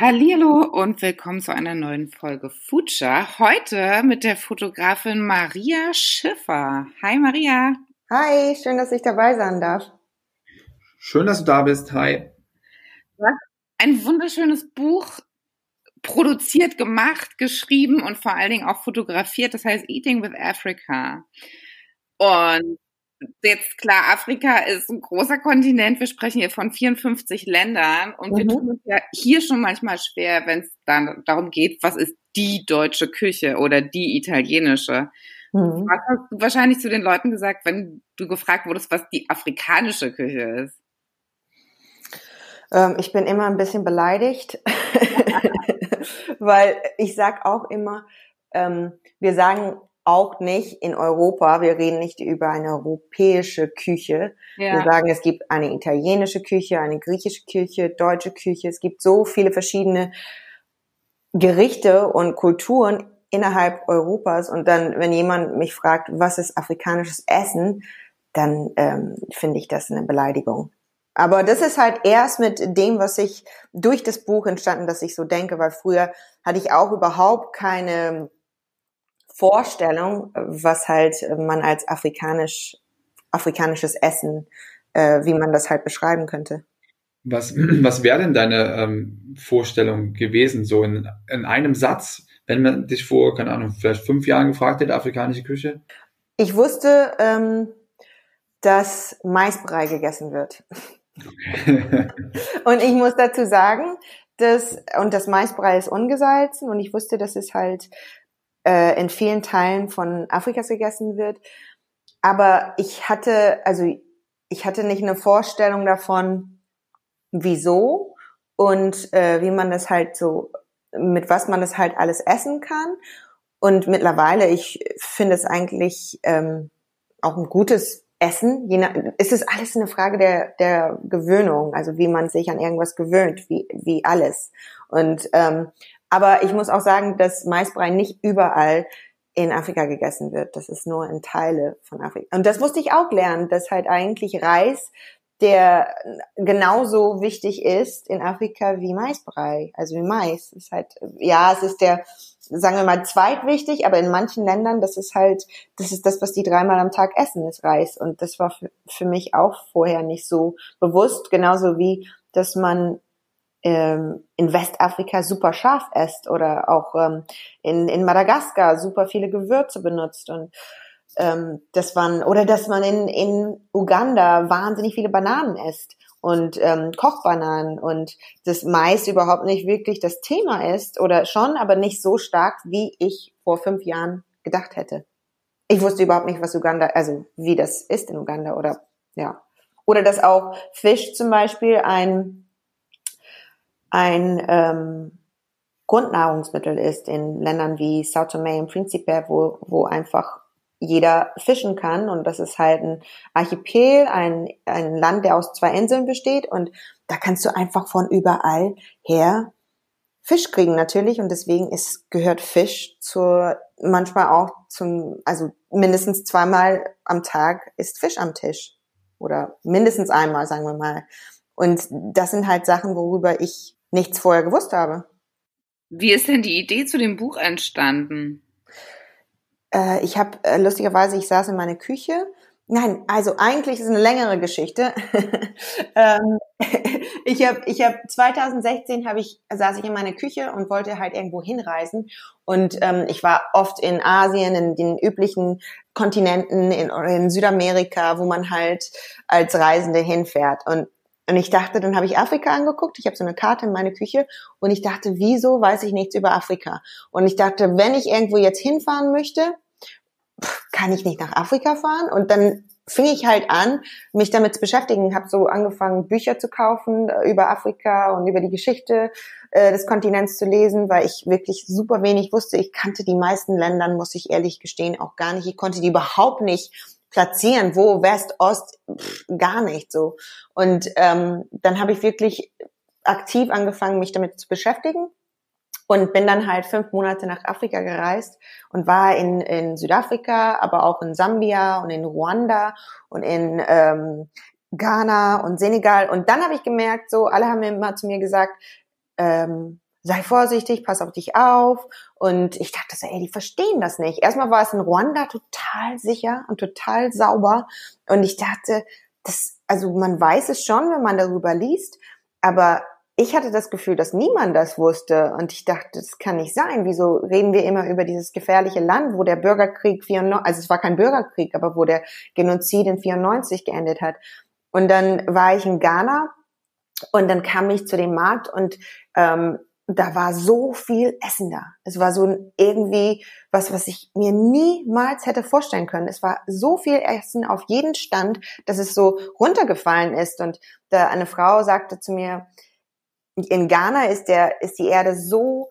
Hallo und willkommen zu einer neuen Folge Future. Heute mit der Fotografin Maria Schiffer. Hi Maria. Hi, schön, dass ich dabei sein darf. Schön, dass du da bist. Hi. Ein wunderschönes Buch produziert, gemacht, geschrieben und vor allen Dingen auch fotografiert. Das heißt Eating with Africa. Und jetzt klar, Afrika ist ein großer Kontinent. Wir sprechen hier von 54 Ländern und mhm. wir tun uns ja hier schon manchmal schwer, wenn es dann darum geht, was ist die deutsche Küche oder die italienische. Mhm. Was hast du wahrscheinlich zu den Leuten gesagt, wenn du gefragt wurdest, was die afrikanische Küche ist? Ähm, ich bin immer ein bisschen beleidigt, weil ich sag auch immer, ähm, wir sagen auch nicht in Europa, wir reden nicht über eine europäische Küche. Ja. Wir sagen, es gibt eine italienische Küche, eine griechische Küche, deutsche Küche. Es gibt so viele verschiedene Gerichte und Kulturen innerhalb Europas. Und dann, wenn jemand mich fragt, was ist afrikanisches Essen, dann ähm, finde ich das eine Beleidigung. Aber das ist halt erst mit dem, was ich durch das Buch entstanden, dass ich so denke, weil früher hatte ich auch überhaupt keine Vorstellung, was halt man als afrikanisch, afrikanisches Essen, äh, wie man das halt beschreiben könnte. Was, was wäre denn deine ähm, Vorstellung gewesen, so in, in einem Satz, wenn man dich vor, keine Ahnung, vielleicht fünf Jahren gefragt hätte, afrikanische Küche? Ich wusste, ähm, dass Maisbrei gegessen wird. Und ich muss dazu sagen, dass, und das Maisbrei ist ungesalzen und ich wusste, dass es halt äh, in vielen Teilen von Afrikas gegessen wird. Aber ich hatte, also ich hatte nicht eine Vorstellung davon, wieso und äh, wie man das halt so, mit was man das halt alles essen kann. Und mittlerweile, ich finde es eigentlich ähm, auch ein gutes Essen. Je nach, es ist alles eine Frage der, der Gewöhnung, also wie man sich an irgendwas gewöhnt, wie, wie alles. Und ähm, aber ich muss auch sagen, dass Maisbrei nicht überall in Afrika gegessen wird. Das ist nur in Teile von Afrika. Und das musste ich auch lernen, dass halt eigentlich Reis, der genauso wichtig ist in Afrika wie Maisbrei, also wie Mais. Ist halt, ja, es ist der, sagen wir mal, zweitwichtig, aber in manchen Ländern, das ist halt, das ist das, was die dreimal am Tag essen, ist Reis. Und das war für, für mich auch vorher nicht so bewusst, genauso wie, dass man ähm, in Westafrika super scharf esst oder auch ähm, in, in Madagaskar super viele Gewürze benutzt und ähm, das waren oder dass man in, in Uganda wahnsinnig viele Bananen isst und ähm, Kochbananen und das Mais überhaupt nicht wirklich das Thema ist oder schon, aber nicht so stark, wie ich vor fünf Jahren gedacht hätte. Ich wusste überhaupt nicht, was Uganda, also wie das ist in Uganda oder ja. Oder dass auch Fisch zum Beispiel ein ein ähm, Grundnahrungsmittel ist in Ländern wie Sao Tome und Principe, wo, wo einfach jeder fischen kann. Und das ist halt ein Archipel, ein, ein Land, der aus zwei Inseln besteht. Und da kannst du einfach von überall her Fisch kriegen natürlich. Und deswegen ist, gehört Fisch zur, manchmal auch zum, also mindestens zweimal am Tag ist Fisch am Tisch. Oder mindestens einmal, sagen wir mal. Und das sind halt Sachen, worüber ich nichts vorher gewusst habe. Wie ist denn die Idee zu dem Buch entstanden? Äh, ich habe äh, lustigerweise, ich saß in meiner Küche. Nein, also eigentlich ist es eine längere Geschichte. ähm, ich habe ich hab 2016 habe ich saß ich in meiner Küche und wollte halt irgendwo hinreisen und ähm, ich war oft in Asien, in den üblichen Kontinenten, in, in Südamerika, wo man halt als Reisende hinfährt und und ich dachte, dann habe ich Afrika angeguckt. Ich habe so eine Karte in meine Küche und ich dachte, wieso weiß ich nichts über Afrika? Und ich dachte, wenn ich irgendwo jetzt hinfahren möchte, kann ich nicht nach Afrika fahren? Und dann fing ich halt an, mich damit zu beschäftigen, habe so angefangen, Bücher zu kaufen äh, über Afrika und über die Geschichte äh, des Kontinents zu lesen, weil ich wirklich super wenig wusste. Ich kannte die meisten Ländern, muss ich ehrlich gestehen, auch gar nicht. Ich konnte die überhaupt nicht platzieren, wo West, Ost, pff, gar nicht so. Und ähm, dann habe ich wirklich aktiv angefangen, mich damit zu beschäftigen und bin dann halt fünf Monate nach Afrika gereist und war in, in Südafrika, aber auch in Sambia und in Ruanda und in ähm, Ghana und Senegal. Und dann habe ich gemerkt, so alle haben immer zu mir gesagt, ähm, sei vorsichtig, pass auf dich auf. Und ich dachte so, ey, die verstehen das nicht. Erstmal war es in Ruanda total sicher und total sauber. Und ich dachte, das, also man weiß es schon, wenn man darüber liest, aber ich hatte das Gefühl, dass niemand das wusste und ich dachte, das kann nicht sein. Wieso reden wir immer über dieses gefährliche Land, wo der Bürgerkrieg 94, also es war kein Bürgerkrieg, aber wo der Genozid in 94 geendet hat. Und dann war ich in Ghana und dann kam ich zu dem Markt und ähm, da war so viel Essen da. Es war so irgendwie was, was ich mir niemals hätte vorstellen können. Es war so viel Essen auf jeden Stand, dass es so runtergefallen ist. Und da eine Frau sagte zu mir, in Ghana ist der, ist die Erde so,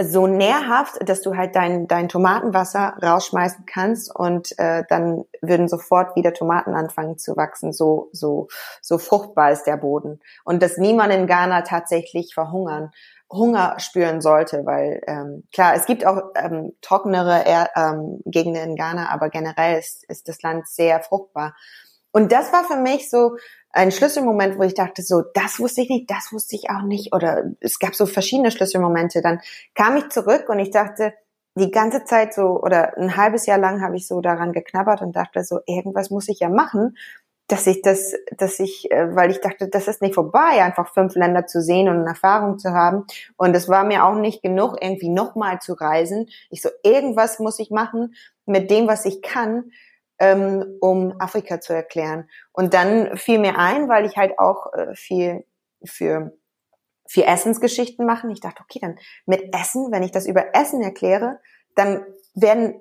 so nährhaft, dass du halt dein, dein Tomatenwasser rausschmeißen kannst und äh, dann würden sofort wieder Tomaten anfangen zu wachsen. So, so, so fruchtbar ist der Boden. Und dass niemand in Ghana tatsächlich verhungern, Hunger spüren sollte, weil ähm, klar, es gibt auch ähm, trockenere er ähm, Gegenden in Ghana, aber generell ist, ist das Land sehr fruchtbar. Und das war für mich so ein Schlüsselmoment, wo ich dachte, so, das wusste ich nicht, das wusste ich auch nicht. Oder es gab so verschiedene Schlüsselmomente. Dann kam ich zurück und ich dachte, die ganze Zeit so, oder ein halbes Jahr lang habe ich so daran geknabbert und dachte so, irgendwas muss ich ja machen, dass ich das, dass ich, äh, weil ich dachte, das ist nicht vorbei, einfach fünf Länder zu sehen und eine Erfahrung zu haben. Und es war mir auch nicht genug, irgendwie nochmal zu reisen. Ich so, irgendwas muss ich machen mit dem, was ich kann, ähm, um Afrika zu erklären. Und dann fiel mir ein, weil ich halt auch äh, viel für viel Essensgeschichten machen. Ich dachte, okay, dann mit Essen, wenn ich das über Essen erkläre, dann werden,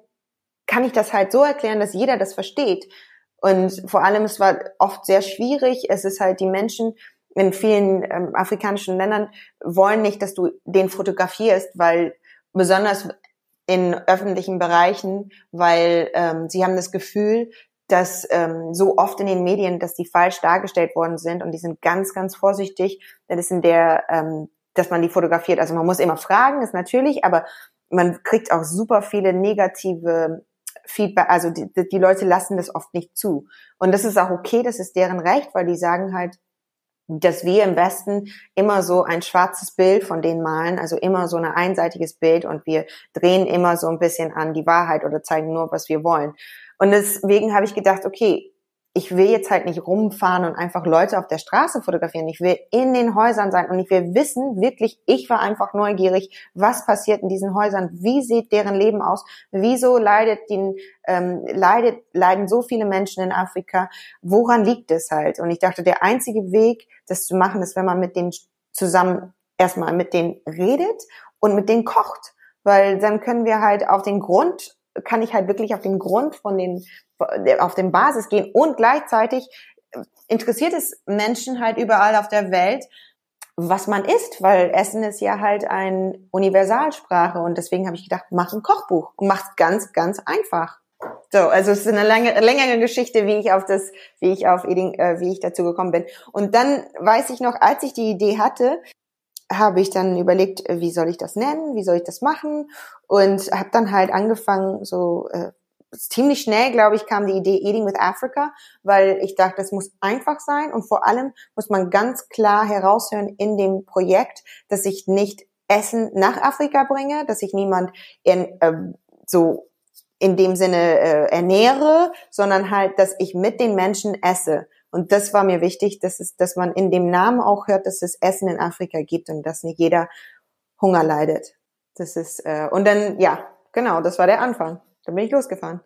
kann ich das halt so erklären, dass jeder das versteht. Und vor allem, es war oft sehr schwierig. Es ist halt die Menschen in vielen ähm, afrikanischen Ländern wollen nicht, dass du den fotografierst, weil besonders in öffentlichen Bereichen, weil ähm, sie haben das Gefühl, dass ähm, so oft in den Medien, dass die falsch dargestellt worden sind und die sind ganz, ganz vorsichtig, denn es in der, ähm, dass man die fotografiert. Also man muss immer fragen, ist natürlich, aber man kriegt auch super viele negative Feedback, also die, die Leute lassen das oft nicht zu. Und das ist auch okay, das ist deren Recht, weil die sagen halt, dass wir im Westen immer so ein schwarzes Bild von denen malen, also immer so ein einseitiges Bild und wir drehen immer so ein bisschen an die Wahrheit oder zeigen nur, was wir wollen. Und deswegen habe ich gedacht, okay, ich will jetzt halt nicht rumfahren und einfach Leute auf der Straße fotografieren. Ich will in den Häusern sein und ich will wissen, wirklich, ich war einfach neugierig, was passiert in diesen Häusern, wie sieht deren Leben aus, wieso leidet den, ähm, leidet, leiden so viele Menschen in Afrika, woran liegt es halt? Und ich dachte, der einzige Weg, das zu machen, ist, wenn man mit denen zusammen erstmal mit denen redet und mit denen kocht. Weil dann können wir halt auf den Grund kann ich halt wirklich auf den Grund von den auf den Basis gehen und gleichzeitig interessiert es Menschen halt überall auf der Welt, was man isst, weil Essen ist ja halt eine Universalsprache und deswegen habe ich gedacht, mach ein Kochbuch und mach's ganz, ganz einfach. So, also es ist eine lange, längere Geschichte, wie ich auf das, wie ich auf Eating, äh, wie ich dazu gekommen bin. Und dann weiß ich noch, als ich die Idee hatte, habe ich dann überlegt, wie soll ich das nennen, wie soll ich das machen und habe dann halt angefangen, so äh, ziemlich schnell, glaube ich, kam die Idee Eating with Africa, weil ich dachte, das muss einfach sein und vor allem muss man ganz klar heraushören in dem Projekt, dass ich nicht Essen nach Afrika bringe, dass ich niemand in, äh, so in dem Sinne äh, ernähre, sondern halt, dass ich mit den Menschen esse. Und das war mir wichtig, dass, es, dass man in dem Namen auch hört, dass es Essen in Afrika gibt und dass nicht jeder Hunger leidet. Das ist äh, und dann ja, genau, das war der Anfang. Dann bin ich losgefahren.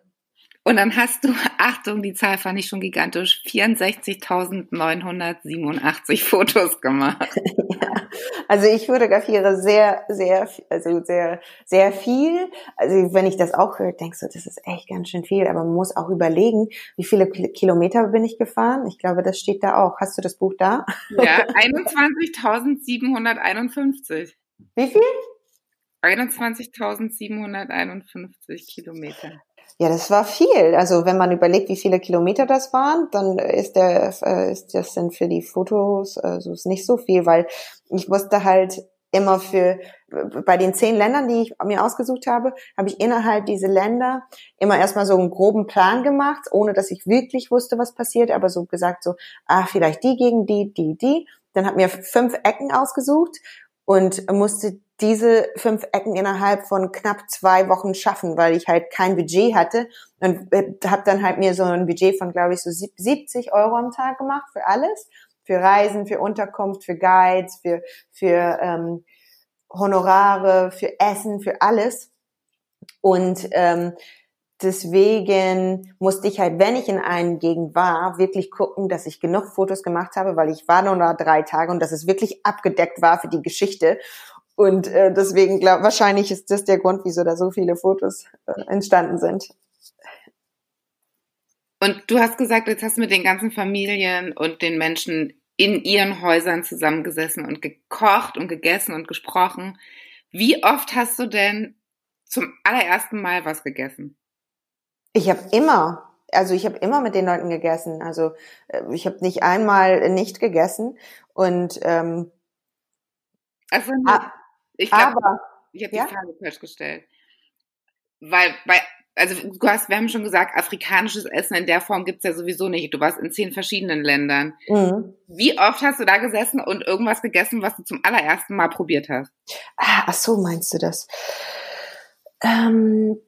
Und dann hast du, Achtung, die Zahl fand ich schon gigantisch, 64.987 Fotos gemacht. ja. Also ich fotografiere sehr, sehr, also sehr, sehr viel. Also wenn ich das auch höre, denkst du, das ist echt ganz schön viel. Aber man muss auch überlegen, wie viele Kilometer bin ich gefahren? Ich glaube, das steht da auch. Hast du das Buch da? Ja, 21.751. Wie viel? 21.751 Kilometer. Ja, das war viel. Also wenn man überlegt, wie viele Kilometer das waren, dann ist der, äh, ist das dann für die Fotos, also ist nicht so viel, weil ich musste halt immer für, bei den zehn Ländern, die ich mir ausgesucht habe, habe ich innerhalb dieser Länder immer erstmal so einen groben Plan gemacht, ohne dass ich wirklich wusste, was passiert, aber so gesagt so, ah, vielleicht die gegen die, die, die. Dann habe mir fünf Ecken ausgesucht und musste diese fünf Ecken innerhalb von knapp zwei Wochen schaffen, weil ich halt kein Budget hatte und äh, habe dann halt mir so ein Budget von, glaube ich, so 70 Euro am Tag gemacht für alles, für Reisen, für Unterkunft, für Guides, für für ähm, Honorare, für Essen, für alles und ähm, deswegen musste ich halt, wenn ich in einer Gegend war, wirklich gucken, dass ich genug Fotos gemacht habe, weil ich war nur da drei Tage und dass es wirklich abgedeckt war für die Geschichte. Und äh, deswegen glaube wahrscheinlich ist das der Grund, wieso da so viele Fotos äh, entstanden sind. Und du hast gesagt, jetzt hast du mit den ganzen Familien und den Menschen in ihren Häusern zusammengesessen und gekocht und gegessen und gesprochen. Wie oft hast du denn zum allerersten Mal was gegessen? Ich habe immer, also ich habe immer mit den Leuten gegessen. Also äh, ich habe nicht einmal nicht gegessen und ähm, also, ah, ich glaube, ich habe die ja? Frage falsch gestellt. Weil, weil, also du hast, wir haben schon gesagt, afrikanisches Essen in der Form gibt's ja sowieso nicht. Du warst in zehn verschiedenen Ländern. Mhm. Wie oft hast du da gesessen und irgendwas gegessen, was du zum allerersten Mal probiert hast? Ah, ach so, meinst du das? Ähm,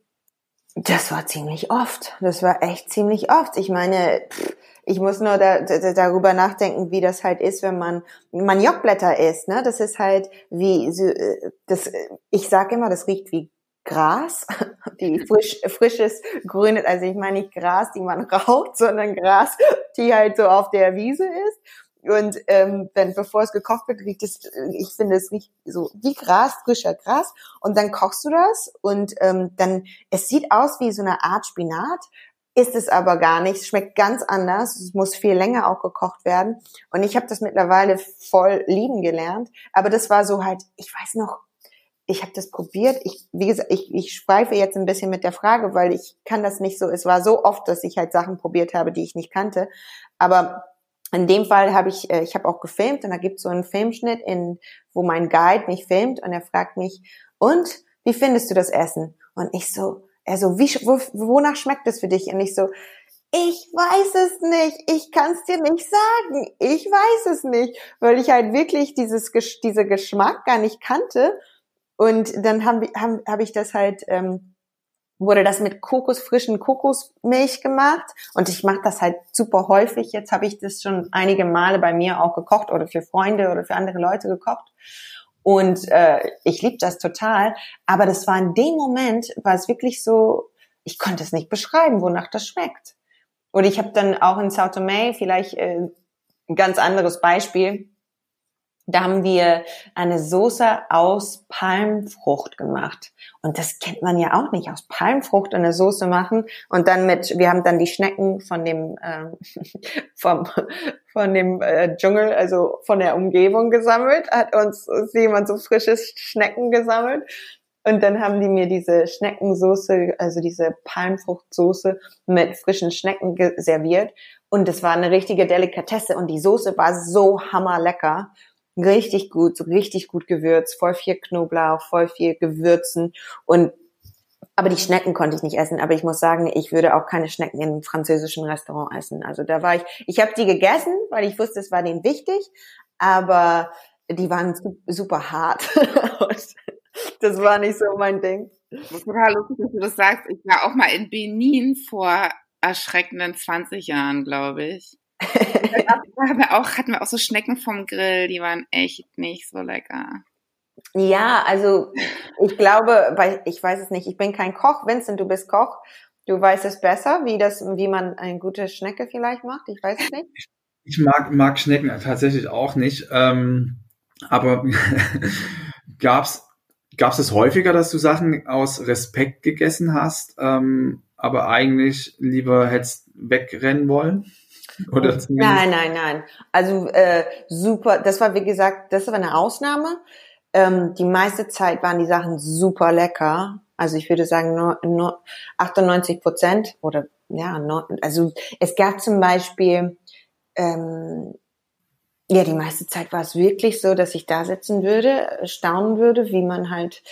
das war ziemlich oft. Das war echt ziemlich oft. Ich meine, ich muss nur da, da, darüber nachdenken, wie das halt ist, wenn man Maniokblätter isst. Ne? Das ist halt wie, das, ich sage immer, das riecht wie Gras, die frisch, frisches grünes, also ich meine nicht Gras, die man raucht, sondern Gras, die halt so auf der Wiese ist. Und ähm, wenn bevor es gekocht wird, riecht es, ich finde es riecht so wie Gras, frischer Gras. Und dann kochst du das und ähm, dann es sieht aus wie so eine Art Spinat, ist es aber gar nicht. Es schmeckt ganz anders. Es muss viel länger auch gekocht werden. Und ich habe das mittlerweile voll lieben gelernt. Aber das war so halt, ich weiß noch, ich habe das probiert. Ich, wie gesagt, ich, ich schweife jetzt ein bisschen mit der Frage, weil ich kann das nicht so. Es war so oft, dass ich halt Sachen probiert habe, die ich nicht kannte. Aber in dem Fall habe ich, äh, ich habe auch gefilmt und da gibt es so einen Filmschnitt, in, wo mein Guide mich filmt und er fragt mich, und wie findest du das Essen? Und ich so, er so, wie, wo, wonach schmeckt es für dich? Und ich so, ich weiß es nicht, ich kann es dir nicht sagen, ich weiß es nicht, weil ich halt wirklich dieses diese Geschmack gar nicht kannte. Und dann habe hab, hab ich das halt, ähm, wurde das mit Kokos, frischen Kokosmilch gemacht. Und ich mache das halt super häufig. Jetzt habe ich das schon einige Male bei mir auch gekocht oder für Freunde oder für andere Leute gekocht. Und äh, ich liebe das total. Aber das war in dem Moment, war es wirklich so, ich konnte es nicht beschreiben, wonach das schmeckt. Und ich habe dann auch in Sao Tome vielleicht äh, ein ganz anderes Beispiel. Da haben wir eine Soße aus Palmfrucht gemacht. Und das kennt man ja auch nicht, aus Palmfrucht eine Soße machen und dann mit, wir haben dann die Schnecken von dem, äh, vom, von dem äh, Dschungel, also von der Umgebung gesammelt, hat uns jemand so frisches Schnecken gesammelt. Und dann haben die mir diese Schneckensoße, also diese Palmfruchtsoße mit frischen Schnecken serviert. Und es war eine richtige Delikatesse und die Soße war so hammerlecker richtig gut, so richtig gut gewürzt, voll viel Knoblauch, voll viel Gewürzen und aber die Schnecken konnte ich nicht essen. Aber ich muss sagen, ich würde auch keine Schnecken einem französischen Restaurant essen. Also da war ich, ich habe die gegessen, weil ich wusste, es war denen wichtig, aber die waren super hart. das war nicht so mein Ding. Das ist total lustig, dass du das sagst. Ich war auch mal in Benin vor erschreckenden 20 Jahren, glaube ich hatten wir, auch, hatten wir auch so Schnecken vom Grill, die waren echt nicht so lecker. Ja, also ich glaube, weil ich weiß es nicht, ich bin kein Koch, Vincent, du bist Koch. Du weißt es besser, wie das, wie man eine gute Schnecke vielleicht macht. Ich weiß es nicht. Ich mag, mag Schnecken tatsächlich auch nicht. Ähm, aber gab's gab's es häufiger, dass du Sachen aus Respekt gegessen hast, ähm, aber eigentlich lieber hättest wegrennen wollen? Oder nein, nein, nein. Also äh, super. Das war wie gesagt, das war eine Ausnahme. Ähm, die meiste Zeit waren die Sachen super lecker. Also ich würde sagen nur, nur 98 Prozent oder ja, nur, also es gab zum Beispiel ähm, ja, die meiste Zeit war es wirklich so, dass ich da sitzen würde, staunen würde, wie man halt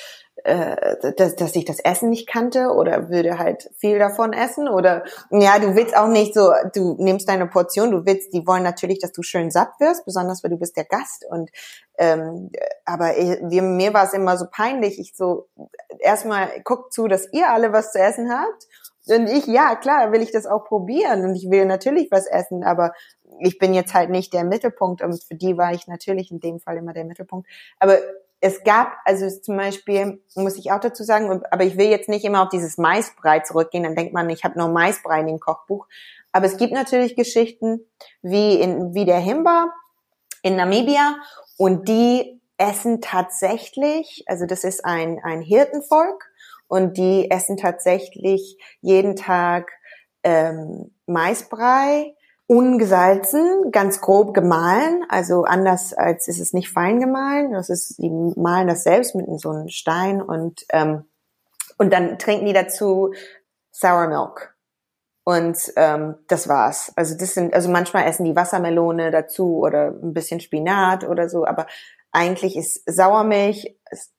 äh, dass, dass ich das Essen nicht kannte oder würde halt viel davon essen oder ja, du willst auch nicht so, du nimmst deine Portion, du willst, die wollen natürlich, dass du schön satt wirst, besonders weil du bist der Gast und ähm, aber ich, mir war es immer so peinlich, ich so erstmal guckt zu, dass ihr alle was zu essen habt und ich, ja, klar, will ich das auch probieren und ich will natürlich was essen, aber ich bin jetzt halt nicht der Mittelpunkt und für die war ich natürlich in dem Fall immer der Mittelpunkt. Aber es gab, also zum Beispiel, muss ich auch dazu sagen, aber ich will jetzt nicht immer auf dieses Maisbrei zurückgehen, dann denkt man, ich habe nur Maisbrei in dem Kochbuch. Aber es gibt natürlich Geschichten wie in wie der Himba in Namibia und die essen tatsächlich, also das ist ein ein Hirtenvolk und die essen tatsächlich jeden Tag ähm, Maisbrei ungesalzen, ganz grob gemahlen, also anders als ist es nicht fein gemahlen, das ist, die malen das selbst mit so einem Stein und, ähm, und dann trinken die dazu Sour Milk. Und ähm, das war's. Also das sind, also manchmal essen die Wassermelone dazu oder ein bisschen Spinat oder so, aber eigentlich ist Sauermilch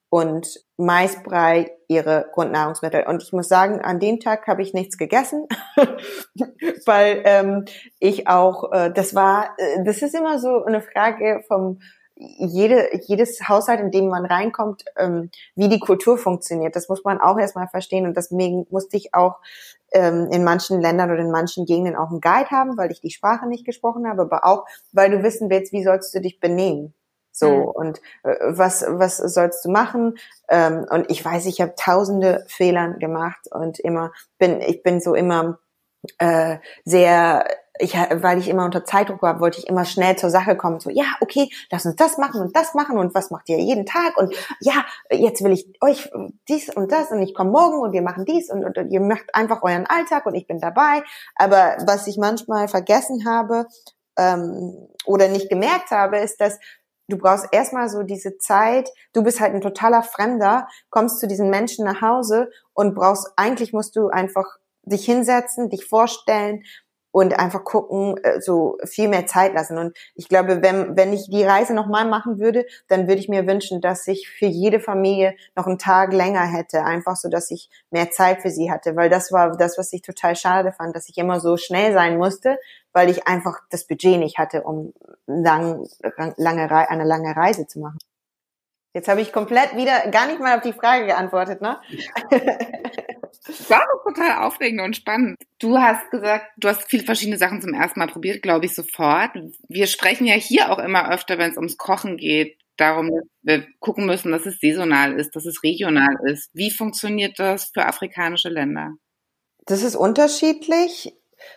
und Maisbrei ihre Grundnahrungsmittel. Und ich muss sagen, an dem Tag habe ich nichts gegessen, weil ähm, ich auch, äh, das war, äh, das ist immer so eine Frage vom jede, jedes Haushalt, in dem man reinkommt, ähm, wie die Kultur funktioniert. Das muss man auch erstmal verstehen und deswegen musste ich auch ähm, in manchen Ländern oder in manchen Gegenden auch einen Guide haben, weil ich die Sprache nicht gesprochen habe, aber auch, weil du wissen willst, wie sollst du dich benehmen. So, mhm. und äh, was, was sollst du machen? Ähm, und ich weiß, ich habe tausende Fehlern gemacht und immer bin, ich bin so immer äh, sehr ich, weil ich immer unter Zeitdruck war, wollte ich immer schnell zur Sache kommen. So, ja, okay, lass uns das machen und das machen und was macht ihr jeden Tag? Und ja, jetzt will ich euch dies und das und ich komme morgen und wir machen dies und, und, und ihr macht einfach euren Alltag und ich bin dabei. Aber was ich manchmal vergessen habe ähm, oder nicht gemerkt habe, ist, dass du brauchst erstmal so diese Zeit, du bist halt ein totaler Fremder, kommst zu diesen Menschen nach Hause und brauchst, eigentlich musst du einfach dich hinsetzen, dich vorstellen und einfach gucken, äh, so viel mehr Zeit lassen. Und ich glaube, wenn, wenn ich die Reise nochmal machen würde, dann würde ich mir wünschen, dass ich für jede Familie noch einen Tag länger hätte, einfach so, dass ich mehr Zeit für sie hatte, weil das war das, was ich total schade fand, dass ich immer so schnell sein musste, weil ich einfach das Budget nicht hatte, um lang, lange, eine lange Reise zu machen. Jetzt habe ich komplett wieder gar nicht mal auf die Frage geantwortet, ne? War total aufregend und spannend. Du hast gesagt, du hast viele verschiedene Sachen zum ersten Mal probiert, glaube ich, sofort. Wir sprechen ja hier auch immer öfter, wenn es ums Kochen geht, darum, dass wir gucken müssen, dass es saisonal ist, dass es regional ist. Wie funktioniert das für afrikanische Länder? Das ist unterschiedlich.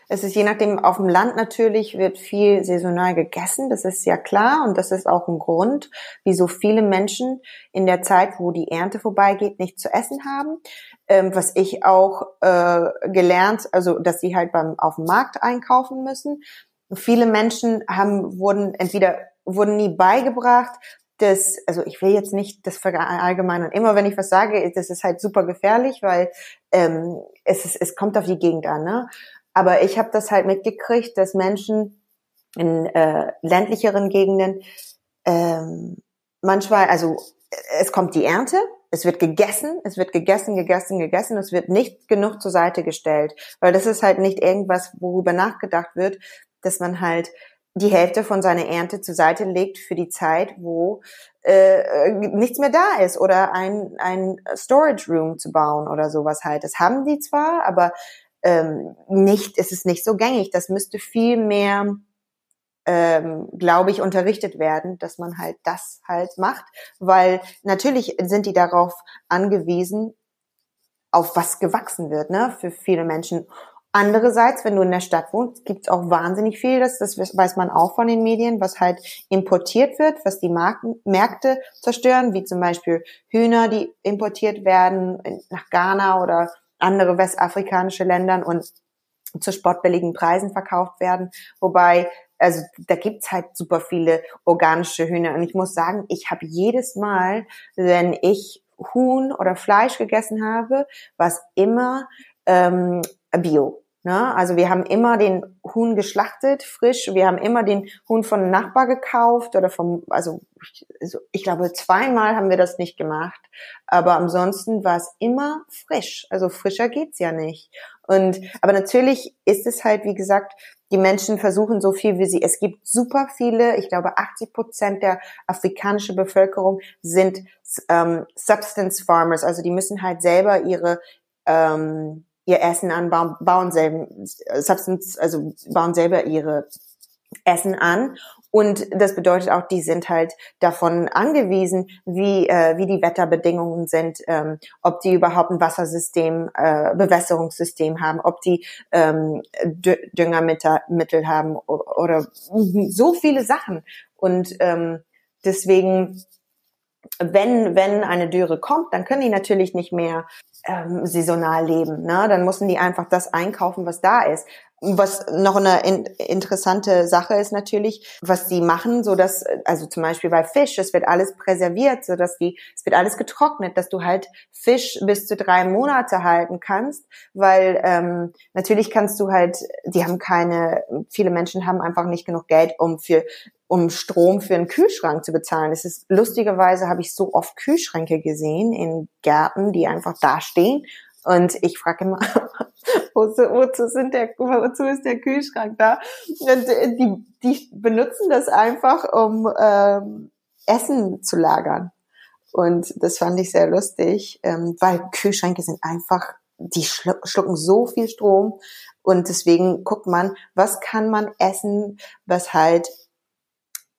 Es ist je nachdem, auf dem Land natürlich wird viel saisonal gegessen, das ist ja klar und das ist auch ein Grund, wieso viele Menschen in der Zeit, wo die Ernte vorbeigeht, nicht zu essen haben. Ähm, was ich auch äh, gelernt, also dass sie halt beim auf dem Markt einkaufen müssen. Viele Menschen haben wurden entweder wurden nie beigebracht, dass, also ich will jetzt nicht das verallgemeinern. Immer wenn ich was sage, das ist halt super gefährlich, weil ähm, es, ist, es kommt auf die Gegend an. Ne? Aber ich habe das halt mitgekriegt, dass Menschen in äh, ländlicheren Gegenden ähm, manchmal, also es kommt die Ernte, es wird gegessen, es wird gegessen, gegessen, gegessen, es wird nicht genug zur Seite gestellt, weil das ist halt nicht irgendwas, worüber nachgedacht wird, dass man halt die Hälfte von seiner Ernte zur Seite legt für die Zeit, wo äh, nichts mehr da ist oder ein, ein Storage Room zu bauen oder sowas halt. Das haben die zwar, aber ähm, nicht, es ist nicht so gängig. Das müsste viel mehr, ähm, glaube ich, unterrichtet werden, dass man halt das halt macht, weil natürlich sind die darauf angewiesen, auf was gewachsen wird, ne, für viele Menschen. Andererseits, wenn du in der Stadt wohnst, gibt es auch wahnsinnig viel, das, das weiß man auch von den Medien, was halt importiert wird, was die Marken, Märkte zerstören, wie zum Beispiel Hühner, die importiert werden nach Ghana oder andere westafrikanische Ländern und zu sportbilligen Preisen verkauft werden. Wobei, also da gibt's halt super viele organische Hühner. Und ich muss sagen, ich habe jedes Mal, wenn ich Huhn oder Fleisch gegessen habe, was immer ähm, Bio. Ne? Also wir haben immer den Huhn geschlachtet, frisch. Wir haben immer den Huhn von einem Nachbar gekauft oder vom, also ich glaube zweimal haben wir das nicht gemacht. Aber ansonsten war es immer frisch. Also frischer geht's ja nicht. Und aber natürlich ist es halt, wie gesagt, die Menschen versuchen so viel wie sie. Es gibt super viele, ich glaube 80 Prozent der afrikanischen Bevölkerung sind ähm, Substance Farmers, also die müssen halt selber ihre ähm, ihr Essen anbauen, bauen selber Substance, also bauen selber ihre Essen an. Und das bedeutet auch, die sind halt davon angewiesen, wie, äh, wie die Wetterbedingungen sind, ähm, ob die überhaupt ein Wassersystem, äh, Bewässerungssystem haben, ob die ähm, Düngermittel haben oder so viele Sachen. Und ähm, deswegen, wenn, wenn eine Dürre kommt, dann können die natürlich nicht mehr ähm, saisonal leben. Ne? Dann müssen die einfach das einkaufen, was da ist. Was noch eine in, interessante Sache ist natürlich, was die machen, so dass also zum Beispiel bei Fisch, es wird alles präserviert, so dass die, es wird alles getrocknet, dass du halt Fisch bis zu drei Monate halten kannst, weil ähm, natürlich kannst du halt, die haben keine, viele Menschen haben einfach nicht genug Geld, um für um Strom für einen Kühlschrank zu bezahlen. Es ist lustigerweise habe ich so oft Kühlschränke gesehen in Gärten, die einfach da stehen. Und ich frage immer, wozu, wozu, sind der, wozu ist der Kühlschrank da? Und äh, die, die benutzen das einfach, um ähm, Essen zu lagern. Und das fand ich sehr lustig, ähm, weil Kühlschränke sind einfach, die schlucken so viel Strom. Und deswegen guckt man, was kann man essen, was halt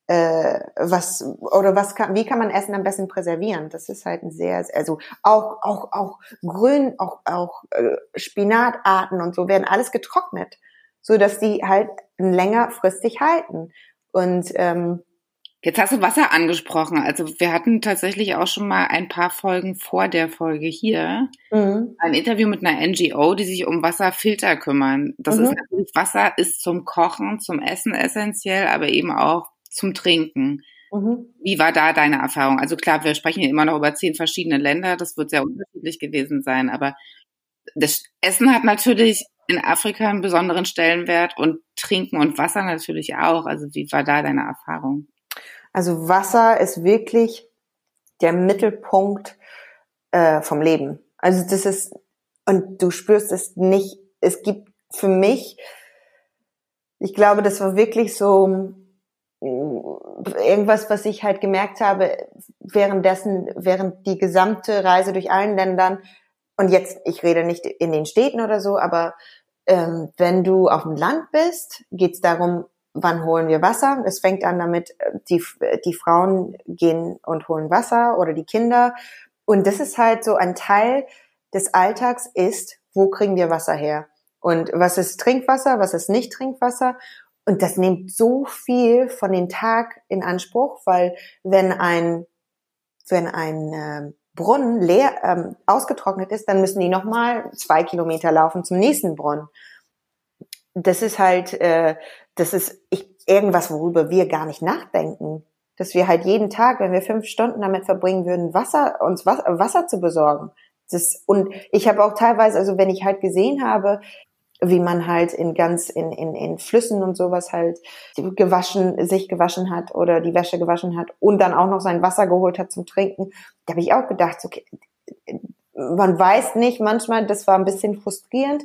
äh, was oder was kann, wie kann man Essen am besten präservieren? Das ist halt ein sehr, also auch auch auch Grün, auch auch äh, Spinatarten und so werden alles getrocknet, so dass die halt längerfristig halten. Und ähm, Jetzt hast du Wasser angesprochen. Also wir hatten tatsächlich auch schon mal ein paar Folgen vor der Folge hier mhm. ein Interview mit einer NGO, die sich um Wasserfilter kümmern. Das mhm. ist natürlich Wasser ist zum Kochen, zum Essen essentiell, aber eben auch zum Trinken. Mhm. Wie war da deine Erfahrung? Also klar, wir sprechen hier immer noch über zehn verschiedene Länder, das wird sehr unterschiedlich gewesen sein, aber das Essen hat natürlich in Afrika einen besonderen Stellenwert und Trinken und Wasser natürlich auch. Also wie war da deine Erfahrung? Also Wasser ist wirklich der Mittelpunkt äh, vom Leben. Also das ist, und du spürst es nicht, es gibt für mich, ich glaube, das war wirklich so irgendwas, was ich halt gemerkt habe, währenddessen, während die gesamte Reise durch allen Ländern, und jetzt, ich rede nicht in den Städten oder so, aber ähm, wenn du auf dem Land bist, geht es darum, wann holen wir Wasser. Es fängt an damit, die, die Frauen gehen und holen Wasser oder die Kinder. Und das ist halt so ein Teil des Alltags ist, wo kriegen wir Wasser her? Und was ist Trinkwasser, was ist nicht Trinkwasser? Und das nimmt so viel von den Tag in Anspruch, weil wenn ein, wenn ein äh, Brunnen leer ähm, ausgetrocknet ist, dann müssen die nochmal zwei Kilometer laufen zum nächsten Brunnen. Das ist halt, äh, das ist ich, irgendwas, worüber wir gar nicht nachdenken. Dass wir halt jeden Tag, wenn wir fünf Stunden damit verbringen würden, Wasser, uns Wasser, Wasser zu besorgen. Das, und ich habe auch teilweise, also wenn ich halt gesehen habe, wie man halt in ganz in, in, in Flüssen und sowas halt gewaschen, sich gewaschen hat oder die Wäsche gewaschen hat und dann auch noch sein Wasser geholt hat zum Trinken. Da habe ich auch gedacht, okay, man weiß nicht, manchmal, das war ein bisschen frustrierend.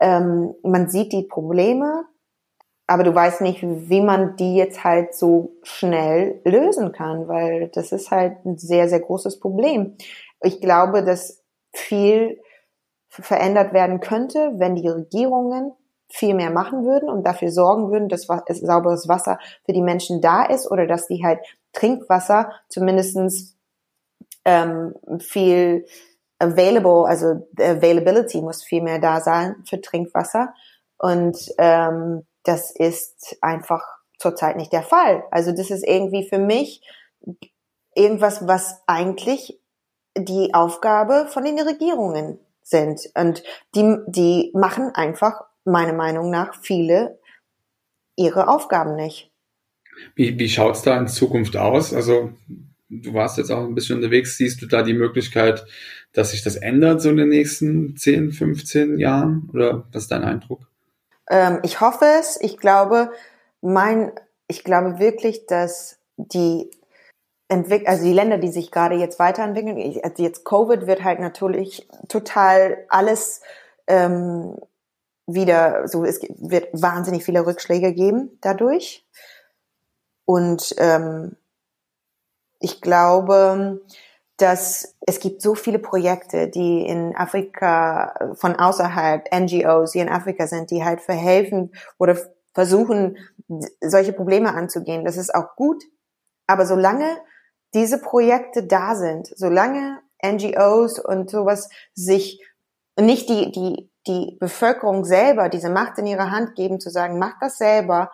Ähm, man sieht die Probleme, aber du weißt nicht, wie man die jetzt halt so schnell lösen kann, weil das ist halt ein sehr, sehr großes Problem. Ich glaube, dass viel verändert werden könnte, wenn die Regierungen viel mehr machen würden und dafür sorgen würden, dass sauberes Wasser für die Menschen da ist oder dass die halt Trinkwasser zumindestens ähm, viel available, also Availability muss viel mehr da sein für Trinkwasser. Und ähm, das ist einfach zurzeit nicht der Fall. Also das ist irgendwie für mich irgendwas, was eigentlich die Aufgabe von den Regierungen sind. Und die, die machen einfach, meiner Meinung nach, viele ihre Aufgaben nicht. Wie, wie schaut es da in Zukunft aus? Also du warst jetzt auch ein bisschen unterwegs, siehst du da die Möglichkeit, dass sich das ändert so in den nächsten 10, 15 Jahren? Oder was ist dein Eindruck? Ähm, ich hoffe es. Ich glaube, mein, ich glaube wirklich, dass die entwick also die Länder, die sich gerade jetzt weiterentwickeln, also jetzt Covid wird halt natürlich total alles ähm, wieder so, es wird wahnsinnig viele Rückschläge geben dadurch. Und ähm, ich glaube, dass es gibt so viele Projekte, die in Afrika von außerhalb, NGOs, die in Afrika sind, die halt verhelfen oder versuchen, solche Probleme anzugehen. Das ist auch gut. Aber solange diese Projekte da sind, solange NGOs und sowas sich nicht die, die, die Bevölkerung selber diese Macht in ihre Hand geben, zu sagen, mach das selber,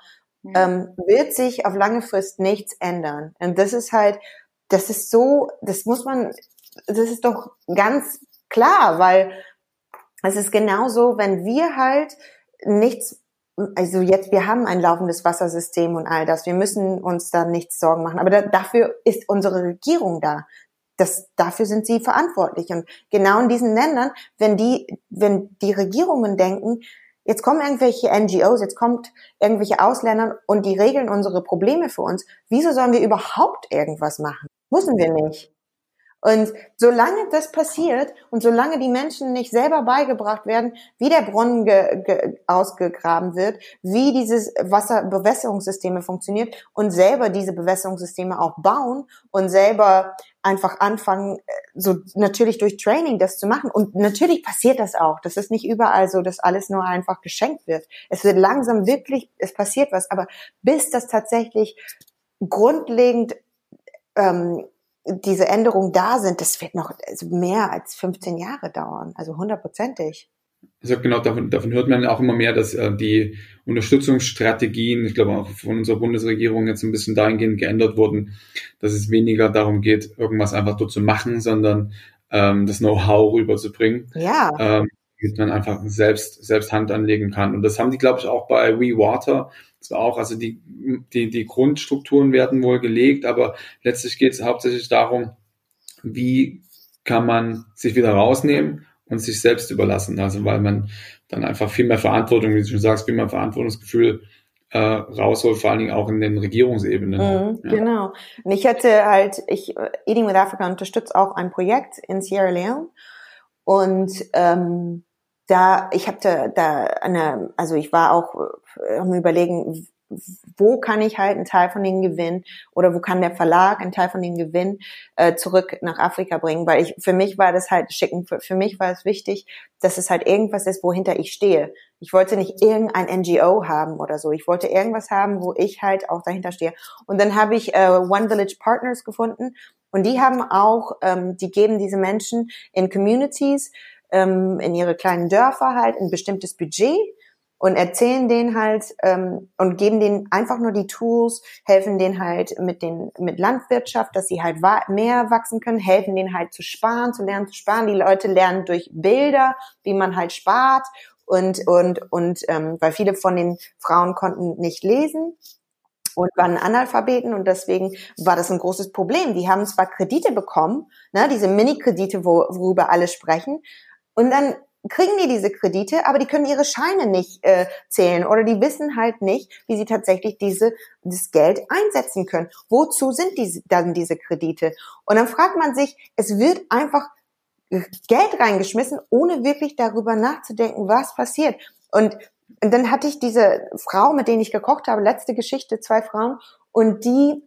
ähm, wird sich auf lange Frist nichts ändern. Und das ist halt, das ist so, das muss man, das ist doch ganz klar, weil es ist genauso, wenn wir halt nichts, also jetzt, wir haben ein laufendes Wassersystem und all das, wir müssen uns da nichts Sorgen machen, aber da, dafür ist unsere Regierung da. Das, dafür sind sie verantwortlich. Und genau in diesen Ländern, wenn die, wenn die Regierungen denken, Jetzt kommen irgendwelche NGOs, jetzt kommt irgendwelche Ausländer und die regeln unsere Probleme für uns. Wieso sollen wir überhaupt irgendwas machen? Müssen wir nicht. Und solange das passiert und solange die Menschen nicht selber beigebracht werden, wie der Brunnen ge, ge, ausgegraben wird, wie dieses Wasserbewässerungssysteme funktioniert und selber diese Bewässerungssysteme auch bauen und selber einfach anfangen, äh, so natürlich durch Training das zu machen. Und natürlich passiert das auch. Das ist nicht überall so, dass alles nur einfach geschenkt wird. Es wird langsam wirklich, es passiert was. Aber bis das tatsächlich grundlegend ähm, diese Änderungen da sind, das wird noch mehr als 15 Jahre dauern, also hundertprozentig. Also genau, davon, davon hört man auch immer mehr, dass äh, die Unterstützungsstrategien, ich glaube auch von unserer Bundesregierung jetzt ein bisschen dahingehend geändert wurden, dass es weniger darum geht, irgendwas einfach dort zu machen, sondern ähm, das Know-how rüberzubringen. Ja. Ähm, damit man einfach selbst, selbst Hand anlegen kann. Und das haben die, glaube ich, auch bei WeWater das war auch, also die, die, die Grundstrukturen werden wohl gelegt, aber letztlich geht es hauptsächlich darum, wie kann man sich wieder rausnehmen und sich selbst überlassen. Also weil man dann einfach viel mehr Verantwortung, wie du schon sagst, viel mehr Verantwortungsgefühl äh, rausholt, vor allen Dingen auch in den Regierungsebenen. Mhm, ja. Genau. Und ich hätte halt, ich Eating with Africa unterstützt auch ein Projekt in Sierra Leone und ähm, da, ich habe da, da eine, also ich war auch äh, am überlegen, wo kann ich halt einen Teil von den Gewinn oder wo kann der Verlag einen Teil von den Gewinn äh, zurück nach Afrika bringen, weil ich für mich war das halt schicken, für, für mich war es wichtig, dass es halt irgendwas ist, wohinter ich stehe. Ich wollte nicht irgendein NGO haben oder so. Ich wollte irgendwas haben, wo ich halt auch dahinter stehe. Und dann habe ich äh, One Village Partners gefunden und die haben auch, ähm, die geben diese Menschen in Communities ähm, in ihre kleinen Dörfer halt ein bestimmtes Budget und erzählen denen halt ähm, und geben denen einfach nur die Tools, helfen denen halt mit den mit Landwirtschaft, dass sie halt mehr wachsen können, helfen denen halt zu sparen, zu lernen zu sparen. Die Leute lernen durch Bilder, wie man halt spart und und und ähm, weil viele von den Frauen konnten nicht lesen und waren Analphabeten und deswegen war das ein großes Problem. Die haben zwar Kredite bekommen, ne, diese Mini-Kredite, wo, worüber alle sprechen, und dann kriegen die diese Kredite, aber die können ihre Scheine nicht äh, zählen oder die wissen halt nicht, wie sie tatsächlich diese das Geld einsetzen können. Wozu sind diese, dann diese Kredite? Und dann fragt man sich, es wird einfach Geld reingeschmissen, ohne wirklich darüber nachzudenken, was passiert. Und, und dann hatte ich diese Frau, mit denen ich gekocht habe, letzte Geschichte, zwei Frauen, und die